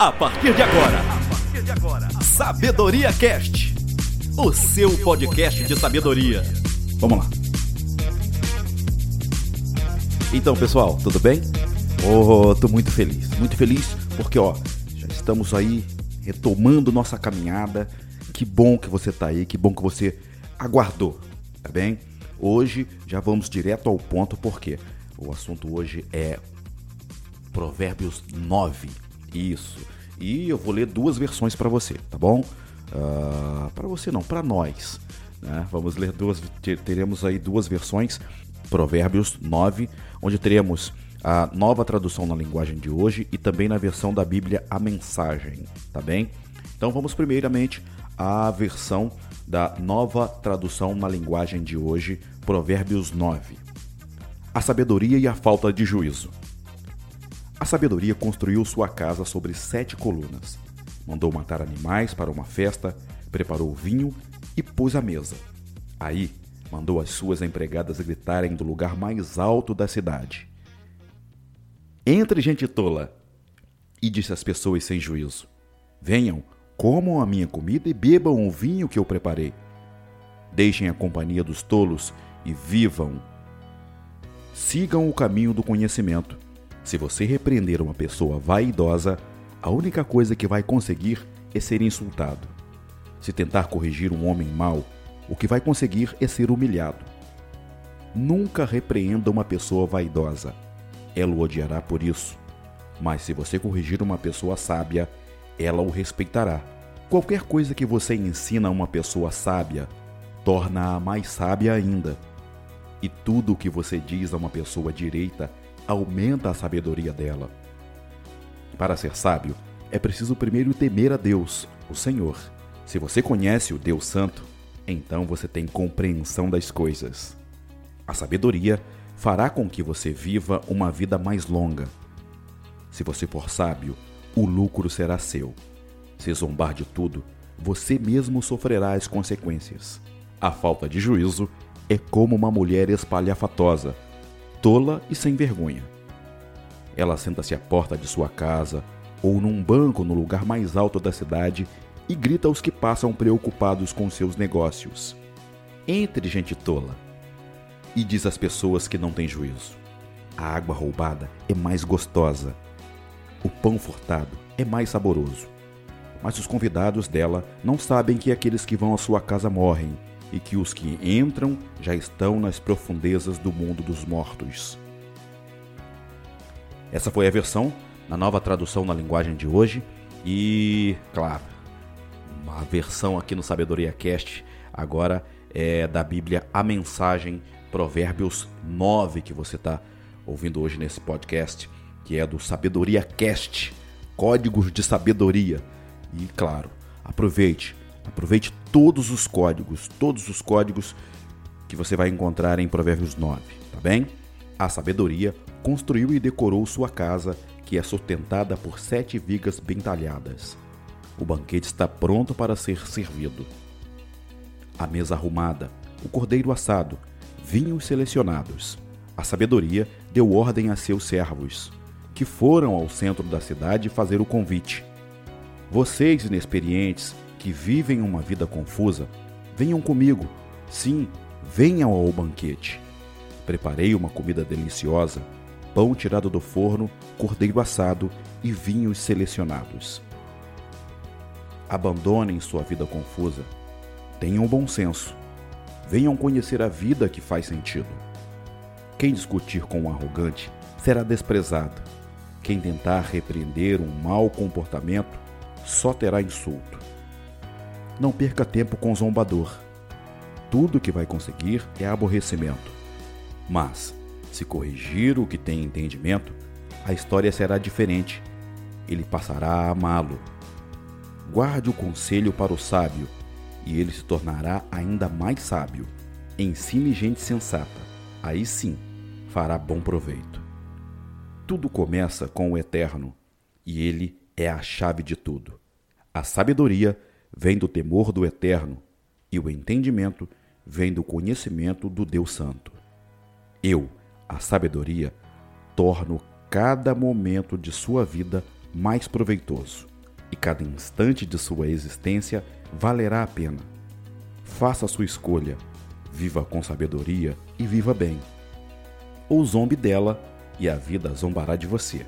A partir de agora, Sabedoria Cast, o seu podcast de sabedoria. Vamos lá. Então, pessoal, tudo bem? Oh, tô muito feliz, muito feliz porque ó, já estamos aí retomando nossa caminhada. Que bom que você tá aí, que bom que você aguardou, tá bem? Hoje já vamos direto ao ponto porque o assunto hoje é Provérbios 9 isso. E eu vou ler duas versões para você, tá bom? Uh, ah, para você não, para nós. Né? Vamos ler duas. Teremos aí duas versões. Provérbios 9, onde teremos a nova tradução na linguagem de hoje e também na versão da Bíblia a mensagem, tá bem? Então vamos primeiramente à versão da nova tradução na linguagem de hoje, Provérbios 9. A sabedoria e a falta de juízo. A sabedoria construiu sua casa sobre sete colunas. Mandou matar animais para uma festa, preparou vinho e pôs a mesa. Aí, mandou as suas empregadas gritarem do lugar mais alto da cidade. Entre, gente tola! E disse às pessoas sem juízo: Venham, comam a minha comida e bebam o vinho que eu preparei. Deixem a companhia dos tolos e vivam. Sigam o caminho do conhecimento se você repreender uma pessoa vaidosa, a única coisa que vai conseguir é ser insultado. Se tentar corrigir um homem mau, o que vai conseguir é ser humilhado. Nunca repreenda uma pessoa vaidosa. Ela o odiará por isso. Mas se você corrigir uma pessoa sábia, ela o respeitará. Qualquer coisa que você ensina a uma pessoa sábia, torna-a mais sábia ainda. E tudo o que você diz a uma pessoa direita aumenta a sabedoria dela. Para ser sábio, é preciso primeiro temer a Deus, o Senhor. Se você conhece o Deus Santo, então você tem compreensão das coisas. A sabedoria fará com que você viva uma vida mais longa. Se você for sábio, o lucro será seu. Se zombar de tudo, você mesmo sofrerá as consequências. A falta de juízo é como uma mulher espalhafatosa tola e sem vergonha. Ela senta-se à porta de sua casa ou num banco no lugar mais alto da cidade e grita aos que passam preocupados com seus negócios. Entre, gente tola! E diz às pessoas que não têm juízo: a água roubada é mais gostosa, o pão furtado é mais saboroso. Mas os convidados dela não sabem que aqueles que vão à sua casa morrem e que os que entram já estão nas profundezas do mundo dos mortos. Essa foi a versão na nova tradução na linguagem de hoje e, claro, uma versão aqui no Sabedoria Cast agora é da Bíblia A Mensagem Provérbios 9 que você está ouvindo hoje nesse podcast, que é do Sabedoria Cast, Códigos de Sabedoria. E claro, aproveite, Aproveite todos os códigos, todos os códigos que você vai encontrar em Provérbios 9, tá bem? A sabedoria construiu e decorou sua casa, que é sustentada por sete vigas bem talhadas. O banquete está pronto para ser servido. A mesa arrumada, o cordeiro assado, vinhos selecionados. A sabedoria deu ordem a seus servos, que foram ao centro da cidade fazer o convite. Vocês, inexperientes, que vivem uma vida confusa, venham comigo. Sim, venham ao banquete. Preparei uma comida deliciosa, pão tirado do forno, cordeiro assado e vinhos selecionados. Abandonem sua vida confusa. Tenham bom senso. Venham conhecer a vida que faz sentido. Quem discutir com um arrogante será desprezado. Quem tentar repreender um mau comportamento só terá insulto. Não perca tempo com o zombador. Tudo que vai conseguir é aborrecimento. Mas, se corrigir o que tem entendimento, a história será diferente. Ele passará a amá-lo. Guarde o conselho para o sábio, e ele se tornará ainda mais sábio. Ensine gente sensata, aí sim fará bom proveito. Tudo começa com o eterno, e ele é a chave de tudo. A sabedoria vem do temor do Eterno, e o entendimento vem do conhecimento do Deus Santo. Eu, a sabedoria, torno cada momento de sua vida mais proveitoso, e cada instante de sua existência valerá a pena. Faça a sua escolha, viva com sabedoria e viva bem. Ou zombe dela e a vida zombará de você.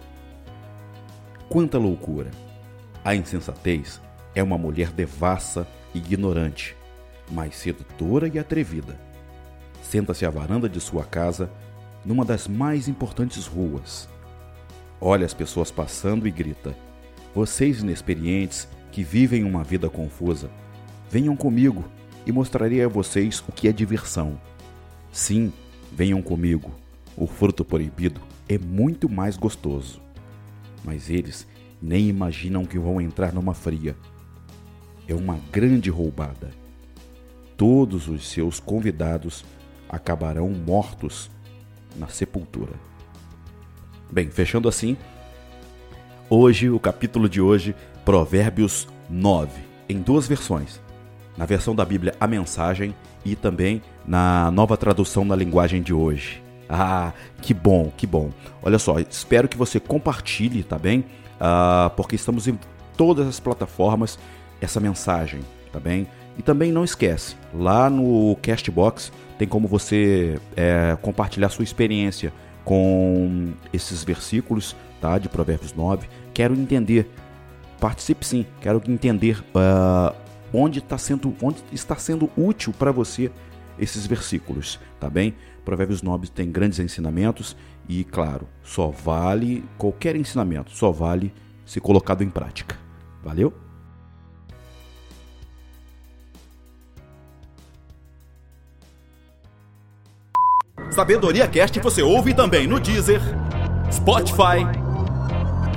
Quanta loucura! A insensatez é uma mulher devassa e ignorante, mas sedutora e atrevida. Senta-se à varanda de sua casa, numa das mais importantes ruas. Olha as pessoas passando e grita: Vocês inexperientes que vivem uma vida confusa, venham comigo e mostrarei a vocês o que é diversão. Sim, venham comigo. O fruto proibido é muito mais gostoso. Mas eles nem imaginam que vão entrar numa fria. É uma grande roubada. Todos os seus convidados acabarão mortos na sepultura. Bem, fechando assim, hoje, o capítulo de hoje, Provérbios 9, em duas versões. Na versão da Bíblia, a mensagem e também na nova tradução na linguagem de hoje. Ah, que bom, que bom. Olha só, espero que você compartilhe, tá bem? Ah, porque estamos em todas as plataformas essa mensagem, tá bem? E também não esquece, lá no Castbox tem como você é, compartilhar sua experiência com esses versículos tá, de Provérbios 9. Quero entender, participe sim, quero entender uh, onde, tá sendo, onde está sendo útil para você esses versículos, tá bem? Provérbios 9 tem grandes ensinamentos e, claro, só vale qualquer ensinamento, só vale se colocado em prática. Valeu? Sabedoria Cast você ouve também no Deezer, Spotify,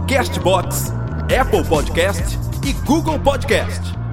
Castbox, Apple Podcast e Google Podcast.